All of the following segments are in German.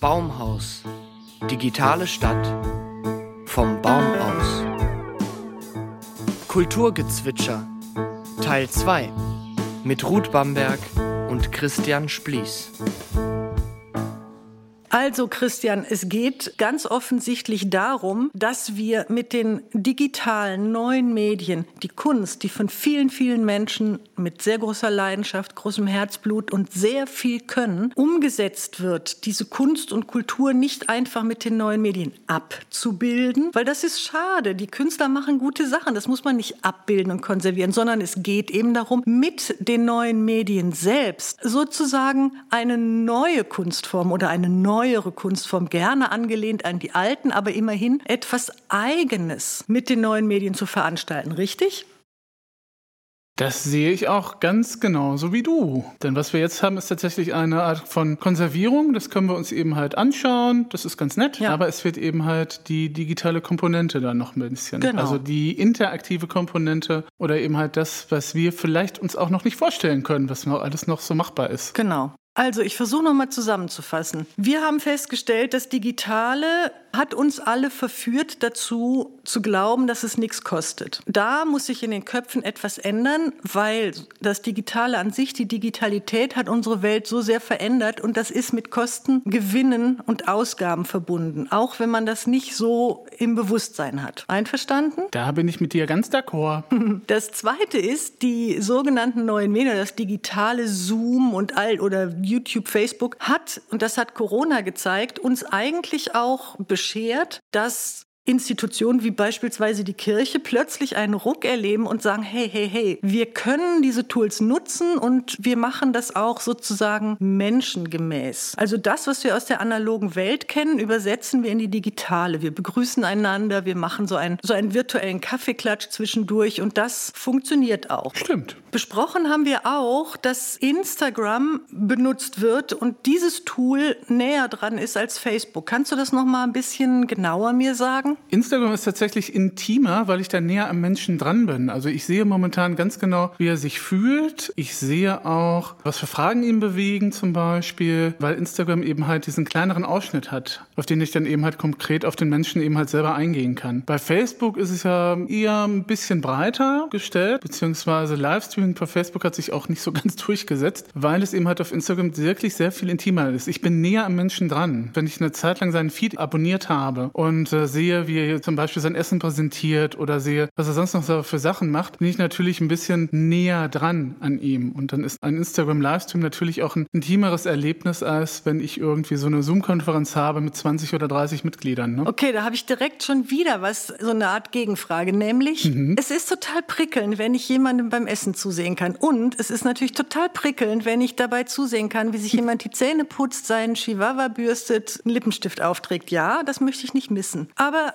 Baumhaus. Digitale Stadt. Vom Baum aus. Kulturgezwitscher. Teil 2. Mit Ruth Bamberg und Christian Splies. Also Christian, es geht ganz offensichtlich darum, dass wir mit den digitalen neuen Medien die Kunst, die von vielen, vielen Menschen mit sehr großer Leidenschaft, großem Herzblut und sehr viel können, umgesetzt wird, diese Kunst und Kultur nicht einfach mit den neuen Medien abzubilden, weil das ist schade. Die Künstler machen gute Sachen, das muss man nicht abbilden und konservieren, sondern es geht eben darum, mit den neuen Medien selbst sozusagen eine neue Kunstform oder eine neue neuere Kunstform, gerne angelehnt an die alten, aber immerhin etwas Eigenes mit den neuen Medien zu veranstalten, richtig? Das sehe ich auch ganz genauso wie du. Denn was wir jetzt haben, ist tatsächlich eine Art von Konservierung. Das können wir uns eben halt anschauen. Das ist ganz nett. Ja. Aber es wird eben halt die digitale Komponente dann noch ein bisschen. Genau. Also die interaktive Komponente oder eben halt das, was wir vielleicht uns auch noch nicht vorstellen können, was noch alles noch so machbar ist. Genau. Also, ich versuche nochmal zusammenzufassen. Wir haben festgestellt, das Digitale hat uns alle verführt dazu zu glauben, dass es nichts kostet. Da muss sich in den Köpfen etwas ändern, weil das Digitale an sich, die Digitalität hat unsere Welt so sehr verändert und das ist mit Kosten, Gewinnen und Ausgaben verbunden, auch wenn man das nicht so im Bewusstsein hat. Einverstanden? Da bin ich mit dir ganz d'accord. Das zweite ist, die sogenannten neuen Medien, das digitale Zoom und all oder YouTube, Facebook hat, und das hat Corona gezeigt, uns eigentlich auch beschert, dass Institutionen wie beispielsweise die Kirche plötzlich einen Ruck erleben und sagen, hey, hey, hey, wir können diese Tools nutzen und wir machen das auch sozusagen menschengemäß. Also das, was wir aus der analogen Welt kennen, übersetzen wir in die digitale. Wir begrüßen einander, wir machen so einen, so einen virtuellen Kaffeeklatsch zwischendurch und das funktioniert auch. Stimmt. Besprochen haben wir auch, dass Instagram benutzt wird und dieses Tool näher dran ist als Facebook. Kannst du das noch mal ein bisschen genauer mir sagen? Instagram ist tatsächlich intimer, weil ich da näher am Menschen dran bin. Also ich sehe momentan ganz genau, wie er sich fühlt. Ich sehe auch, was für Fragen ihn bewegen zum Beispiel, weil Instagram eben halt diesen kleineren Ausschnitt hat, auf den ich dann eben halt konkret auf den Menschen eben halt selber eingehen kann. Bei Facebook ist es ja eher ein bisschen breiter gestellt, beziehungsweise Livestreaming bei Facebook hat sich auch nicht so ganz durchgesetzt, weil es eben halt auf Instagram wirklich sehr viel intimer ist. Ich bin näher am Menschen dran. Wenn ich eine Zeit lang seinen Feed abonniert habe und äh, sehe, wie er hier zum Beispiel sein Essen präsentiert oder sehe, was er sonst noch so für Sachen macht, bin ich natürlich ein bisschen näher dran an ihm. Und dann ist ein Instagram-Livestream natürlich auch ein intimeres Erlebnis, als wenn ich irgendwie so eine Zoom-Konferenz habe mit 20 oder 30 Mitgliedern. Ne? Okay, da habe ich direkt schon wieder was, so eine Art Gegenfrage, nämlich mhm. es ist total prickelnd, wenn ich jemandem beim Essen zusehen kann. Und es ist natürlich total prickelnd, wenn ich dabei zusehen kann, wie sich jemand die Zähne putzt, seinen Chihuahua bürstet, einen Lippenstift aufträgt. Ja, das möchte ich nicht missen. Aber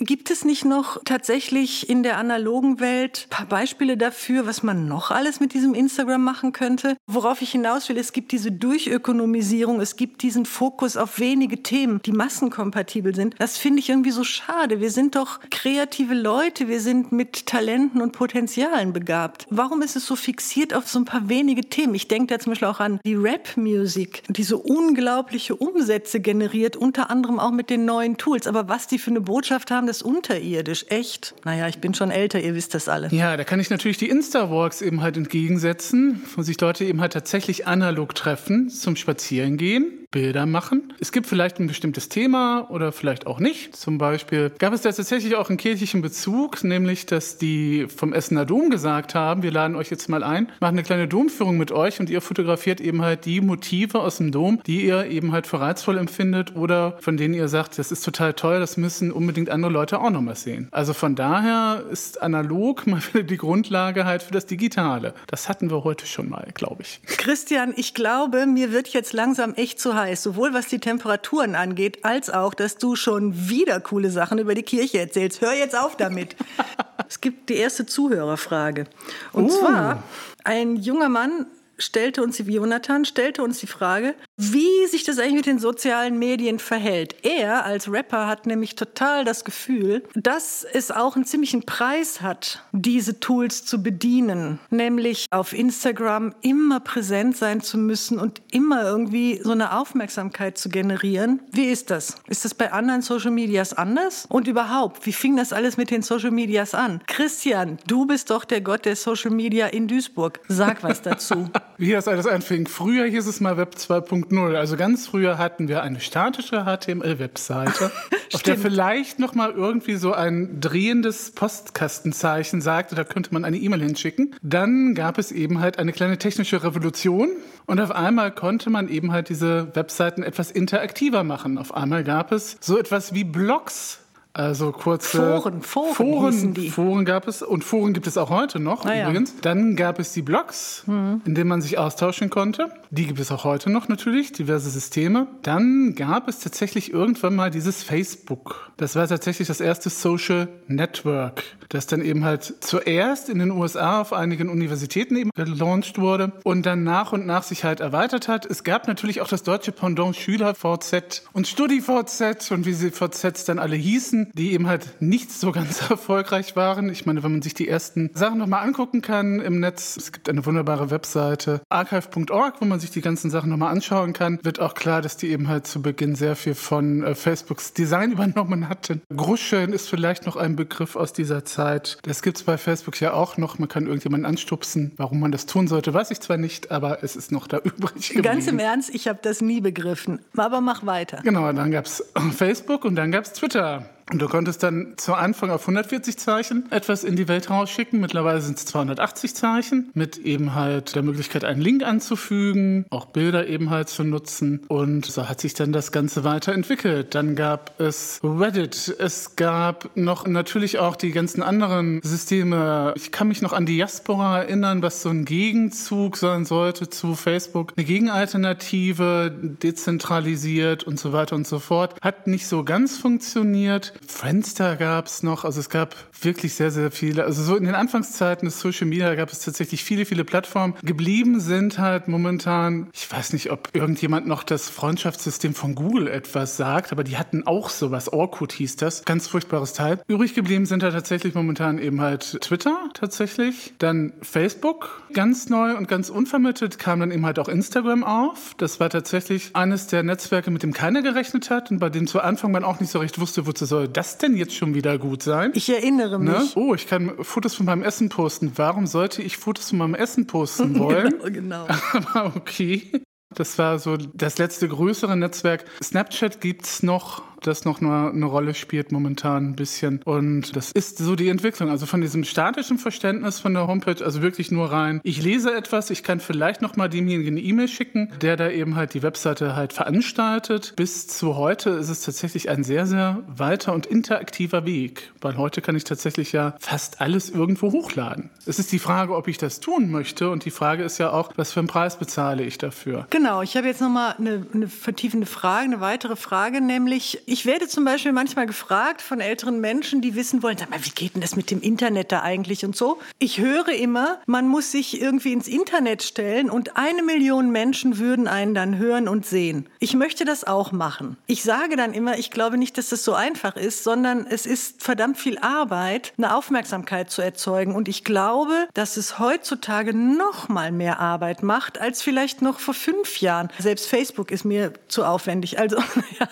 Gibt es nicht noch tatsächlich in der analogen Welt ein paar Beispiele dafür, was man noch alles mit diesem Instagram machen könnte? Worauf ich hinaus will, es gibt diese Durchökonomisierung, es gibt diesen Fokus auf wenige Themen, die massenkompatibel sind. Das finde ich irgendwie so schade. Wir sind doch kreative Leute, wir sind mit Talenten und Potenzialen begabt. Warum ist es so fixiert auf so ein paar wenige Themen? Ich denke da zum Beispiel auch an die Rap-Musik, die so unglaubliche Umsätze generiert, unter anderem auch mit den neuen Tools. Aber was die für eine Botschaft haben, das unterirdisch, echt. Naja, ich bin schon älter, ihr wisst das alle. Ja, da kann ich natürlich die Insta-Walks eben halt entgegensetzen, wo sich Leute eben halt tatsächlich analog treffen zum Spazierengehen. Bilder machen. Es gibt vielleicht ein bestimmtes Thema oder vielleicht auch nicht. Zum Beispiel gab es da tatsächlich auch einen kirchlichen Bezug, nämlich, dass die vom Essener Dom gesagt haben, wir laden euch jetzt mal ein, machen eine kleine Domführung mit euch und ihr fotografiert eben halt die Motive aus dem Dom, die ihr eben halt für reizvoll empfindet oder von denen ihr sagt, das ist total toll, das müssen unbedingt andere Leute auch nochmal sehen. Also von daher ist analog mal wieder die Grundlage halt für das Digitale. Das hatten wir heute schon mal, glaube ich. Christian, ich glaube, mir wird jetzt langsam echt zu heiß, sowohl was die Temperaturen angeht, als auch, dass du schon wieder coole Sachen über die Kirche erzählst. Hör jetzt auf damit. es gibt die erste Zuhörerfrage. Und uh. zwar, ein junger Mann stellte uns, Jonathan stellte uns die Frage, wie sich das eigentlich mit den sozialen Medien verhält. Er als Rapper hat nämlich total das Gefühl, dass es auch einen ziemlichen Preis hat, diese Tools zu bedienen. Nämlich auf Instagram immer präsent sein zu müssen und immer irgendwie so eine Aufmerksamkeit zu generieren. Wie ist das? Ist das bei anderen Social Medias anders? Und überhaupt, wie fing das alles mit den Social Medias an? Christian, du bist doch der Gott der Social Media in Duisburg. Sag was dazu. wie das alles anfing. Früher hieß es mal Web 2.0. Also ganz früher hatten wir eine statische HTML-Webseite, auf der vielleicht noch mal irgendwie so ein drehendes Postkastenzeichen sagte, da könnte man eine E-Mail hinschicken. Dann gab es eben halt eine kleine technische Revolution und auf einmal konnte man eben halt diese Webseiten etwas interaktiver machen. Auf einmal gab es so etwas wie Blogs also kurze Foren, Foren, Foren. Foren gab es und Foren gibt es auch heute noch ah, übrigens. Ja. Dann gab es die Blogs, mhm. in denen man sich austauschen konnte. Die gibt es auch heute noch natürlich, diverse Systeme. Dann gab es tatsächlich irgendwann mal dieses Facebook. Das war tatsächlich das erste Social Network, das dann eben halt zuerst in den USA auf einigen Universitäten eben gelauncht wurde und dann nach und nach sich halt erweitert hat. Es gab natürlich auch das deutsche Pendant SchülerVZ und StudiVZ und wie sie VZs dann alle hießen die eben halt nicht so ganz erfolgreich waren. Ich meine, wenn man sich die ersten Sachen nochmal angucken kann im Netz, es gibt eine wunderbare Webseite archive.org, wo man sich die ganzen Sachen nochmal anschauen kann, wird auch klar, dass die eben halt zu Beginn sehr viel von äh, Facebooks Design übernommen hatten. Gruscheln ist vielleicht noch ein Begriff aus dieser Zeit. Das gibt es bei Facebook ja auch noch. Man kann irgendjemanden anstupsen. Warum man das tun sollte, weiß ich zwar nicht, aber es ist noch da übrig geblieben. Ganz im Ernst, ich habe das nie begriffen. Aber mach weiter. Genau, dann gab es Facebook und dann gab es Twitter. Und du konntest dann zu Anfang auf 140 Zeichen etwas in die Welt rausschicken. Mittlerweile sind es 280 Zeichen mit eben halt der Möglichkeit, einen Link anzufügen, auch Bilder eben halt zu nutzen. Und so hat sich dann das Ganze weiterentwickelt. Dann gab es Reddit. Es gab noch natürlich auch die ganzen anderen Systeme. Ich kann mich noch an Diaspora erinnern, was so ein Gegenzug sein sollte zu Facebook. Eine Gegenalternative, dezentralisiert und so weiter und so fort. Hat nicht so ganz funktioniert. Friendster gab es noch, also es gab wirklich sehr, sehr viele. Also so in den Anfangszeiten des Social Media gab es tatsächlich viele, viele Plattformen. Geblieben sind halt momentan, ich weiß nicht, ob irgendjemand noch das Freundschaftssystem von Google etwas sagt, aber die hatten auch sowas. Orkut hieß das. Ganz furchtbares Teil. Übrig geblieben sind halt tatsächlich momentan eben halt Twitter tatsächlich. Dann Facebook, ganz neu und ganz unvermittelt kam dann eben halt auch Instagram auf. Das war tatsächlich eines der Netzwerke, mit dem keiner gerechnet hat und bei dem zu Anfang man auch nicht so recht wusste, wozu soll das denn jetzt schon wieder gut sein? Ich erinnere ne? mich. Ne? Oh, ich kann Fotos von meinem Essen posten. Warum sollte ich Fotos von meinem Essen posten wollen? genau, genau. Aber okay. Das war so das letzte größere Netzwerk. Snapchat gibt's noch das noch eine, eine Rolle spielt momentan ein bisschen. Und das ist so die Entwicklung. Also von diesem statischen Verständnis von der Homepage, also wirklich nur rein, ich lese etwas, ich kann vielleicht noch mal demjenigen eine E-Mail schicken, der da eben halt die Webseite halt veranstaltet. Bis zu heute ist es tatsächlich ein sehr, sehr weiter und interaktiver Weg. Weil heute kann ich tatsächlich ja fast alles irgendwo hochladen. Es ist die Frage, ob ich das tun möchte. Und die Frage ist ja auch, was für einen Preis bezahle ich dafür? Genau, ich habe jetzt noch mal eine, eine vertiefende Frage, eine weitere Frage, nämlich ich werde zum Beispiel manchmal gefragt von älteren Menschen, die wissen wollen, sag mal, wie geht denn das mit dem Internet da eigentlich und so. Ich höre immer, man muss sich irgendwie ins Internet stellen und eine Million Menschen würden einen dann hören und sehen. Ich möchte das auch machen. Ich sage dann immer, ich glaube nicht, dass das so einfach ist, sondern es ist verdammt viel Arbeit, eine Aufmerksamkeit zu erzeugen. Und ich glaube, dass es heutzutage noch mal mehr Arbeit macht als vielleicht noch vor fünf Jahren. Selbst Facebook ist mir zu aufwendig. Also, ja.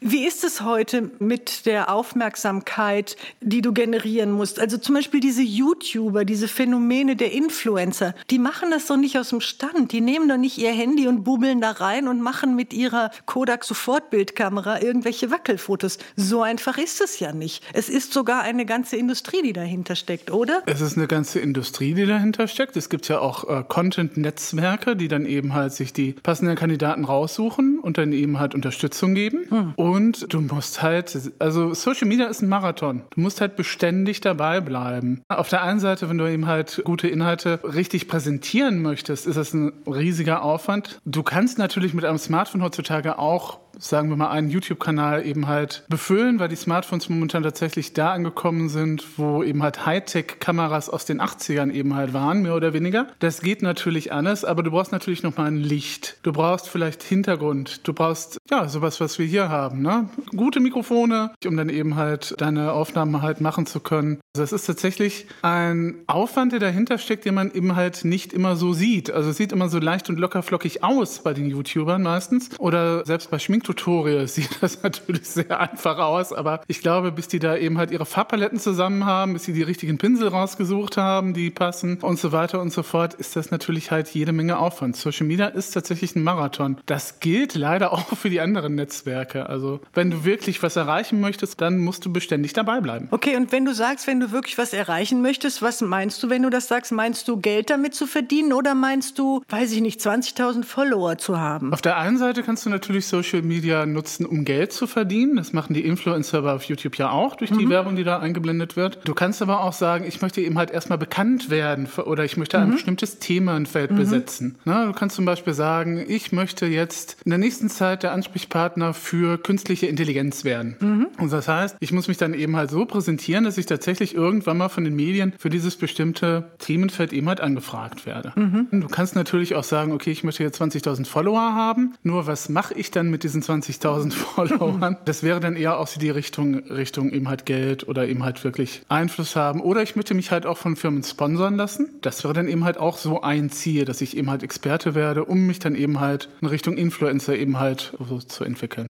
wie wie ist es heute mit der Aufmerksamkeit, die du generieren musst? Also zum Beispiel diese YouTuber, diese Phänomene der Influencer, die machen das doch nicht aus dem Stand. Die nehmen doch nicht ihr Handy und bubbeln da rein und machen mit ihrer Kodak Sofortbildkamera irgendwelche Wackelfotos. So einfach ist es ja nicht. Es ist sogar eine ganze Industrie, die dahinter steckt, oder? Es ist eine ganze Industrie, die dahinter steckt. Es gibt ja auch äh, Content-Netzwerke, die dann eben halt sich die passenden Kandidaten raussuchen und dann eben halt Unterstützung geben. Hm. Und du musst halt, also Social Media ist ein Marathon. Du musst halt beständig dabei bleiben. Auf der einen Seite, wenn du eben halt gute Inhalte richtig präsentieren möchtest, ist das ein riesiger Aufwand. Du kannst natürlich mit einem Smartphone heutzutage auch sagen wir mal, einen YouTube-Kanal eben halt befüllen, weil die Smartphones momentan tatsächlich da angekommen sind, wo eben halt Hightech-Kameras aus den 80ern eben halt waren, mehr oder weniger. Das geht natürlich alles, aber du brauchst natürlich nochmal ein Licht. Du brauchst vielleicht Hintergrund. Du brauchst, ja, sowas, was wir hier haben, ne? Gute Mikrofone, um dann eben halt deine Aufnahmen halt machen zu können. Also es ist tatsächlich ein Aufwand, der dahinter steckt, den man eben halt nicht immer so sieht. Also es sieht immer so leicht und locker flockig aus bei den YouTubern meistens. Oder selbst bei Schminktutorials sieht das natürlich sehr einfach aus. Aber ich glaube, bis die da eben halt ihre Farbpaletten zusammen haben, bis sie die richtigen Pinsel rausgesucht haben, die passen und so weiter und so fort, ist das natürlich halt jede Menge Aufwand. Social Media ist tatsächlich ein Marathon. Das gilt leider auch für die anderen Netzwerke. Also wenn du wirklich was erreichen möchtest, dann musst du beständig dabei bleiben. Okay, und wenn du sagst, wenn du wirklich was erreichen möchtest, was meinst du, wenn du das sagst? Meinst du Geld damit zu verdienen oder meinst du, weiß ich nicht, 20.000 Follower zu haben? Auf der einen Seite kannst du natürlich Social Media nutzen, um Geld zu verdienen. Das machen die Influencer auf YouTube ja auch durch die mhm. Werbung, die da eingeblendet wird. Du kannst aber auch sagen, ich möchte eben halt erstmal bekannt werden oder ich möchte ein mhm. bestimmtes Themenfeld mhm. besetzen. Na, du kannst zum Beispiel sagen, ich möchte jetzt in der nächsten Zeit der Ansprechpartner für künstliche Intelligenz werden. Mhm. Und das heißt, ich muss mich dann eben halt so präsentieren, dass ich tatsächlich irgendwann mal von den Medien für dieses bestimmte Themenfeld eben halt angefragt werde. Mhm. Du kannst natürlich auch sagen, okay, ich möchte jetzt 20.000 Follower haben. Nur was mache ich dann mit diesen 20.000 Followern? Das wäre dann eher auch so die Richtung, Richtung eben halt Geld oder eben halt wirklich Einfluss haben. Oder ich möchte mich halt auch von Firmen sponsern lassen. Das wäre dann eben halt auch so ein Ziel, dass ich eben halt Experte werde, um mich dann eben halt in Richtung Influencer eben halt so zu entwickeln.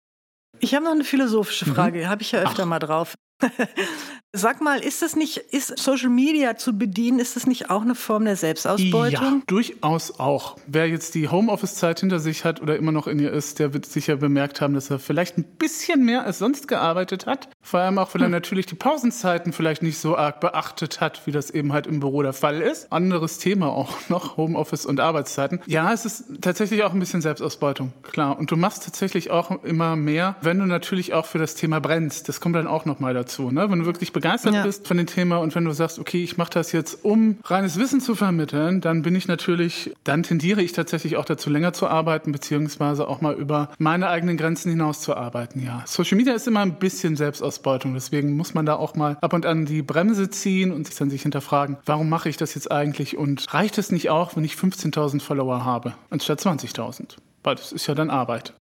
Ich habe noch eine philosophische mhm. Frage, mhm. habe ich ja öfter Ach. mal drauf. Sag mal, ist das nicht, ist Social Media zu bedienen, ist das nicht auch eine Form der Selbstausbeutung? Ja, durchaus auch. Wer jetzt die Homeoffice-Zeit hinter sich hat oder immer noch in ihr ist, der wird sicher bemerkt haben, dass er vielleicht ein bisschen mehr als sonst gearbeitet hat. Vor allem auch, weil er hm. natürlich die Pausenzeiten vielleicht nicht so arg beachtet hat, wie das eben halt im Büro der Fall ist. Anderes Thema auch noch, Homeoffice und Arbeitszeiten. Ja, es ist tatsächlich auch ein bisschen Selbstausbeutung, klar. Und du machst tatsächlich auch immer mehr, wenn du natürlich auch für das Thema brennst. Das kommt dann auch nochmal dazu, ne? Wenn du wirklich begeistert ja. bist von dem Thema und wenn du sagst, okay, ich mache das jetzt, um reines Wissen zu vermitteln, dann bin ich natürlich, dann tendiere ich tatsächlich auch dazu, länger zu arbeiten, beziehungsweise auch mal über meine eigenen Grenzen hinaus zu arbeiten, ja. Social Media ist immer ein bisschen Selbstausbeutung, deswegen muss man da auch mal ab und an die Bremse ziehen und sich dann sich hinterfragen, warum mache ich das jetzt eigentlich und reicht es nicht auch, wenn ich 15.000 Follower habe, anstatt 20.000? Weil das ist ja dann Arbeit.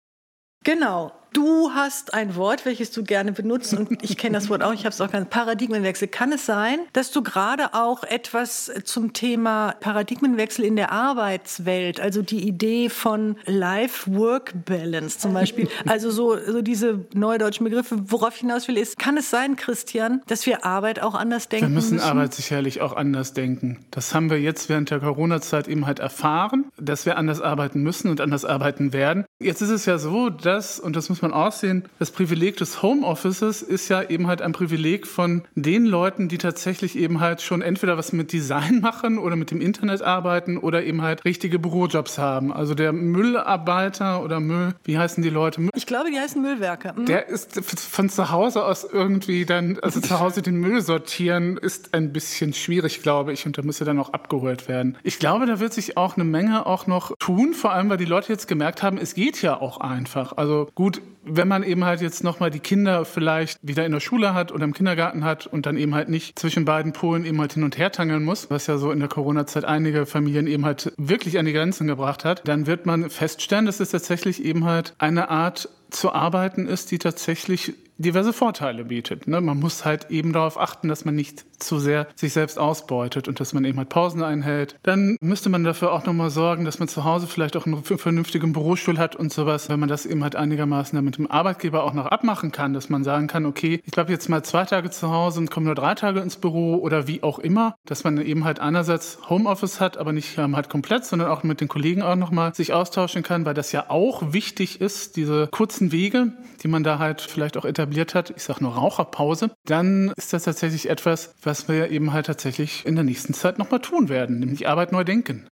Genau. Du hast ein Wort, welches du gerne benutzt und ich kenne das Wort auch, ich habe es auch ganz Paradigmenwechsel. Kann es sein, dass du gerade auch etwas zum Thema Paradigmenwechsel in der Arbeitswelt, also die Idee von Life-Work-Balance zum Beispiel, also so, so diese neudeutschen Begriffe, worauf ich hinaus will, ist, kann es sein, Christian, dass wir Arbeit auch anders denken Wir müssen, müssen? Arbeit sicherlich auch anders denken. Das haben wir jetzt während der Corona-Zeit eben halt erfahren, dass wir anders arbeiten müssen und anders arbeiten werden. Jetzt ist es ja so, dass, und das muss muss man aussehen, das Privileg des Homeoffices ist ja eben halt ein Privileg von den Leuten, die tatsächlich eben halt schon entweder was mit Design machen oder mit dem Internet arbeiten oder eben halt richtige Bürojobs haben. Also der Müllarbeiter oder Müll, wie heißen die Leute? Ich glaube, die heißen Müllwerker. Mhm. Der ist von zu Hause aus irgendwie dann, also zu Hause den Müll sortieren, ist ein bisschen schwierig, glaube ich, und da muss er dann auch abgeholt werden. Ich glaube, da wird sich auch eine Menge auch noch tun, vor allem, weil die Leute jetzt gemerkt haben, es geht ja auch einfach. Also gut, wenn man eben halt jetzt nochmal die Kinder vielleicht wieder in der Schule hat oder im Kindergarten hat und dann eben halt nicht zwischen beiden Polen eben halt hin und her tangeln muss, was ja so in der Corona-Zeit einige Familien eben halt wirklich an die Grenzen gebracht hat, dann wird man feststellen, dass es tatsächlich eben halt eine Art zu arbeiten ist, die tatsächlich diverse Vorteile bietet. Ne? Man muss halt eben darauf achten, dass man nicht zu sehr sich selbst ausbeutet und dass man eben halt Pausen einhält. Dann müsste man dafür auch nochmal sorgen, dass man zu Hause vielleicht auch einen vernünftigen Bürostuhl hat und sowas, wenn man das eben halt einigermaßen mit dem Arbeitgeber auch noch abmachen kann, dass man sagen kann, okay, ich bleibe jetzt mal zwei Tage zu Hause und komme nur drei Tage ins Büro oder wie auch immer, dass man eben halt einerseits Homeoffice hat, aber nicht ähm, halt komplett, sondern auch mit den Kollegen auch nochmal sich austauschen kann, weil das ja auch wichtig ist, diese kurzen Wege, die man da halt vielleicht auch etabliert hat, ich sage nur Raucherpause, dann ist das tatsächlich etwas, was wir eben halt tatsächlich in der nächsten Zeit nochmal tun werden, nämlich Arbeit neu denken.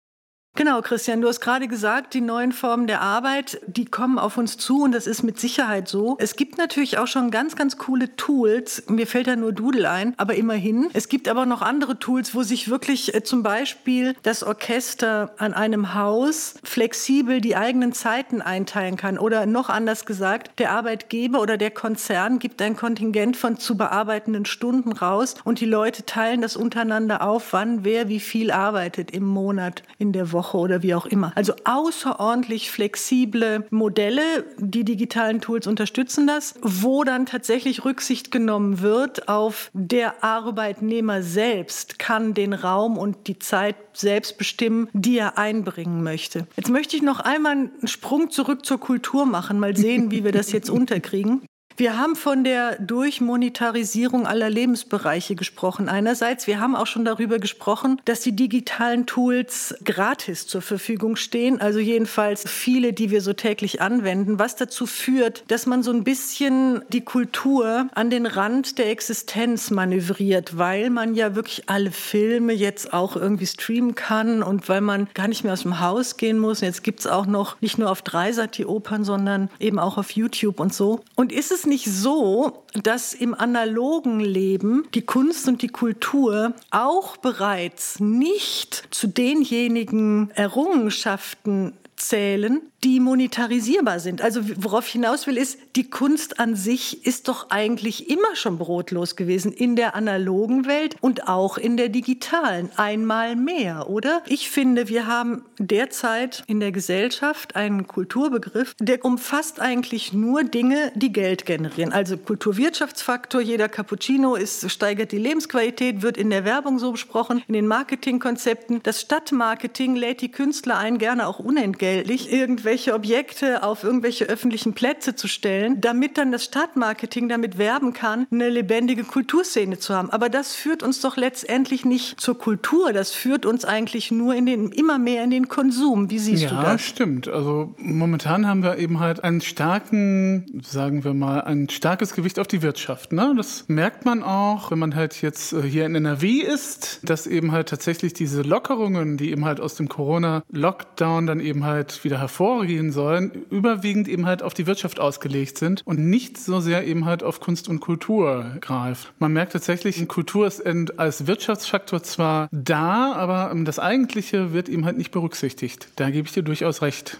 Genau, Christian, du hast gerade gesagt, die neuen Formen der Arbeit, die kommen auf uns zu und das ist mit Sicherheit so. Es gibt natürlich auch schon ganz, ganz coole Tools. Mir fällt da nur Doodle ein, aber immerhin. Es gibt aber noch andere Tools, wo sich wirklich äh, zum Beispiel das Orchester an einem Haus flexibel die eigenen Zeiten einteilen kann. Oder noch anders gesagt, der Arbeitgeber oder der Konzern gibt ein Kontingent von zu bearbeitenden Stunden raus und die Leute teilen das untereinander auf, wann wer wie viel arbeitet im Monat, in der Woche. Woche oder wie auch immer. Also außerordentlich flexible Modelle. Die digitalen Tools unterstützen das, wo dann tatsächlich Rücksicht genommen wird auf der Arbeitnehmer selbst kann den Raum und die Zeit selbst bestimmen, die er einbringen möchte. Jetzt möchte ich noch einmal einen Sprung zurück zur Kultur machen, mal sehen, wie wir das jetzt unterkriegen. Wir haben von der Durchmonetarisierung aller Lebensbereiche gesprochen. Einerseits, wir haben auch schon darüber gesprochen, dass die digitalen Tools gratis zur Verfügung stehen, also jedenfalls viele, die wir so täglich anwenden, was dazu führt, dass man so ein bisschen die Kultur an den Rand der Existenz manövriert, weil man ja wirklich alle Filme jetzt auch irgendwie streamen kann und weil man gar nicht mehr aus dem Haus gehen muss. Jetzt gibt es auch noch nicht nur auf Dreisat die Opern, sondern eben auch auf YouTube und so. Und ist es es nicht so, dass im analogen Leben die Kunst und die Kultur auch bereits nicht zu denjenigen Errungenschaften zählen, die monetarisierbar sind. Also worauf ich hinaus will, ist, die Kunst an sich ist doch eigentlich immer schon brotlos gewesen in der analogen Welt und auch in der digitalen. Einmal mehr, oder? Ich finde, wir haben derzeit in der Gesellschaft einen Kulturbegriff, der umfasst eigentlich nur Dinge, die Geld generieren. Also Kulturwirtschaftsfaktor, jeder Cappuccino ist, steigert die Lebensqualität, wird in der Werbung so besprochen, in den Marketingkonzepten. Das Stadtmarketing lädt die Künstler ein, gerne auch unentgeltlich, irgendwelche irgendwelche Objekte auf irgendwelche öffentlichen Plätze zu stellen, damit dann das Stadtmarketing damit werben kann, eine lebendige Kulturszene zu haben. Aber das führt uns doch letztendlich nicht zur Kultur. Das führt uns eigentlich nur in den, immer mehr in den Konsum. Wie siehst ja, du das? Ja, stimmt. Also momentan haben wir eben halt einen starken, sagen wir mal, ein starkes Gewicht auf die Wirtschaft. Ne? Das merkt man auch, wenn man halt jetzt äh, hier in NRW ist, dass eben halt tatsächlich diese Lockerungen, die eben halt aus dem Corona-Lockdown dann eben halt wieder hervor vorgehen sollen, überwiegend eben halt auf die Wirtschaft ausgelegt sind und nicht so sehr eben halt auf Kunst und Kultur greift. Man merkt tatsächlich, Kultur ist als Wirtschaftsfaktor zwar da, aber das Eigentliche wird eben halt nicht berücksichtigt. Da gebe ich dir durchaus recht.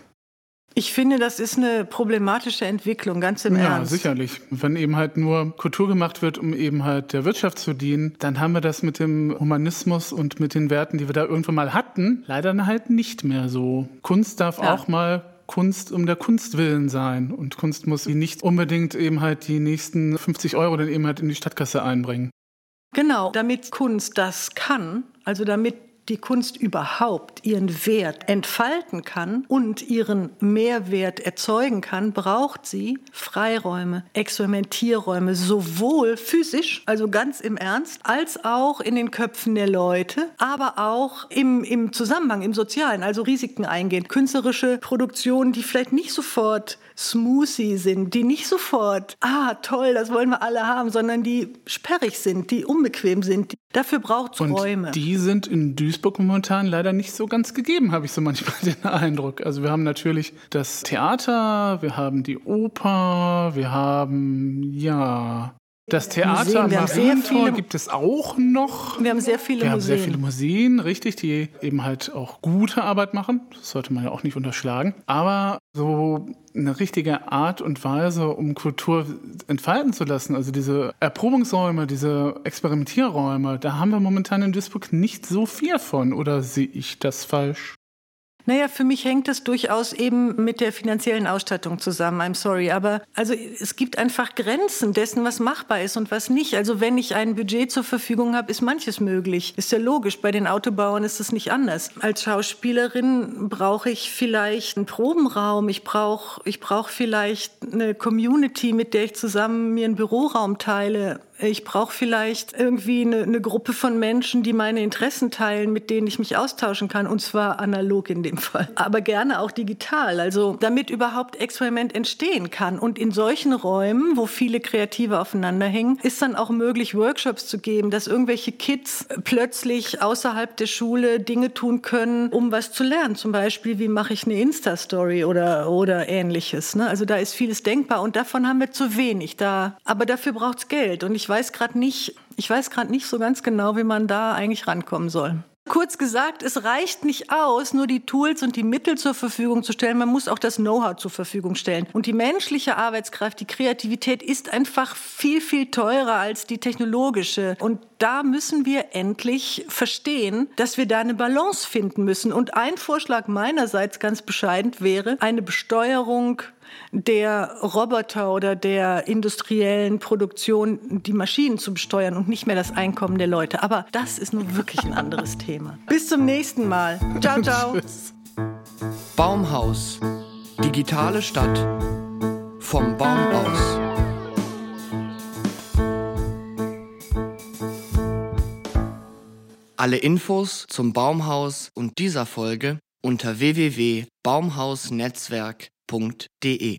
Ich finde, das ist eine problematische Entwicklung, ganz im ja, Ernst. Ja, sicherlich. Wenn eben halt nur Kultur gemacht wird, um eben halt der Wirtschaft zu dienen, dann haben wir das mit dem Humanismus und mit den Werten, die wir da irgendwann mal hatten, leider halt nicht mehr so. Kunst darf ja. auch mal Kunst um der Kunst willen sein. Und Kunst muss nicht unbedingt eben halt die nächsten 50 Euro dann eben halt in die Stadtkasse einbringen. Genau, damit Kunst das kann, also damit die Kunst überhaupt ihren Wert entfalten kann und ihren Mehrwert erzeugen kann, braucht sie Freiräume, Experimentierräume, sowohl physisch, also ganz im Ernst, als auch in den Köpfen der Leute, aber auch im, im Zusammenhang, im Sozialen, also Risiken eingehen. Künstlerische Produktionen, die vielleicht nicht sofort smoothie sind, die nicht sofort, ah, toll, das wollen wir alle haben, sondern die sperrig sind, die unbequem sind. Dafür braucht es Räume. Die sind in Duisburg momentan leider nicht so ganz gegeben, habe ich so manchmal den Eindruck. Also wir haben natürlich das Theater, wir haben die Oper, wir haben, ja, das Theater am Marientor gibt es auch noch. Wir haben sehr viele wir Museen. Wir haben sehr viele Museen, richtig, die eben halt auch gute Arbeit machen. Das sollte man ja auch nicht unterschlagen. Aber so eine richtige Art und Weise, um Kultur entfalten zu lassen, also diese Erprobungsräume, diese Experimentierräume, da haben wir momentan in Duisburg nicht so viel von. Oder sehe ich das falsch? Naja, für mich hängt es durchaus eben mit der finanziellen Ausstattung zusammen. I'm sorry. Aber also es gibt einfach Grenzen dessen, was machbar ist und was nicht. Also wenn ich ein Budget zur Verfügung habe, ist manches möglich. Ist ja logisch. Bei den Autobauern ist es nicht anders. Als Schauspielerin brauche ich vielleicht einen Probenraum. Ich brauche ich brauch vielleicht eine Community, mit der ich zusammen mir einen Büroraum teile Ich brauche vielleicht irgendwie eine, eine Gruppe von Menschen, die meine Interessen teilen, mit denen ich mich austauschen kann. Und zwar analog in dem Fall. Aber gerne auch digital. Also damit überhaupt Experiment entstehen kann. Und in solchen Räumen, wo viele Kreative aufeinander hängen, ist dann auch möglich, Workshops zu geben, dass irgendwelche Kids plötzlich außerhalb der Schule Dinge tun können, um was zu lernen. Zum Beispiel, wie mache ich eine Insta-Story oder, oder ähnliches. Ne? Also da ist vieles denkbar und davon haben wir zu wenig. Da, aber dafür braucht es Geld. Und ich weiß gerade nicht, ich weiß gerade nicht so ganz genau, wie man da eigentlich rankommen soll. Kurz gesagt, es reicht nicht aus, nur die Tools und die Mittel zur Verfügung zu stellen. Man muss auch das Know-how zur Verfügung stellen. Und die menschliche Arbeitskraft, die Kreativität ist einfach viel, viel teurer als die technologische. Und da müssen wir endlich verstehen, dass wir da eine Balance finden müssen. Und ein Vorschlag meinerseits ganz bescheiden wäre, eine Besteuerung der Roboter oder der industriellen Produktion die Maschinen zu besteuern und nicht mehr das Einkommen der Leute. Aber das ist nun wirklich ein anderes Thema. Bis zum nächsten Mal. Ciao, ciao. Baumhaus. Digitale Stadt. Vom Baum aus. Alle Infos zum Baumhaus und dieser Folge unter www.baumhausnetzwerk.de www.ftf.de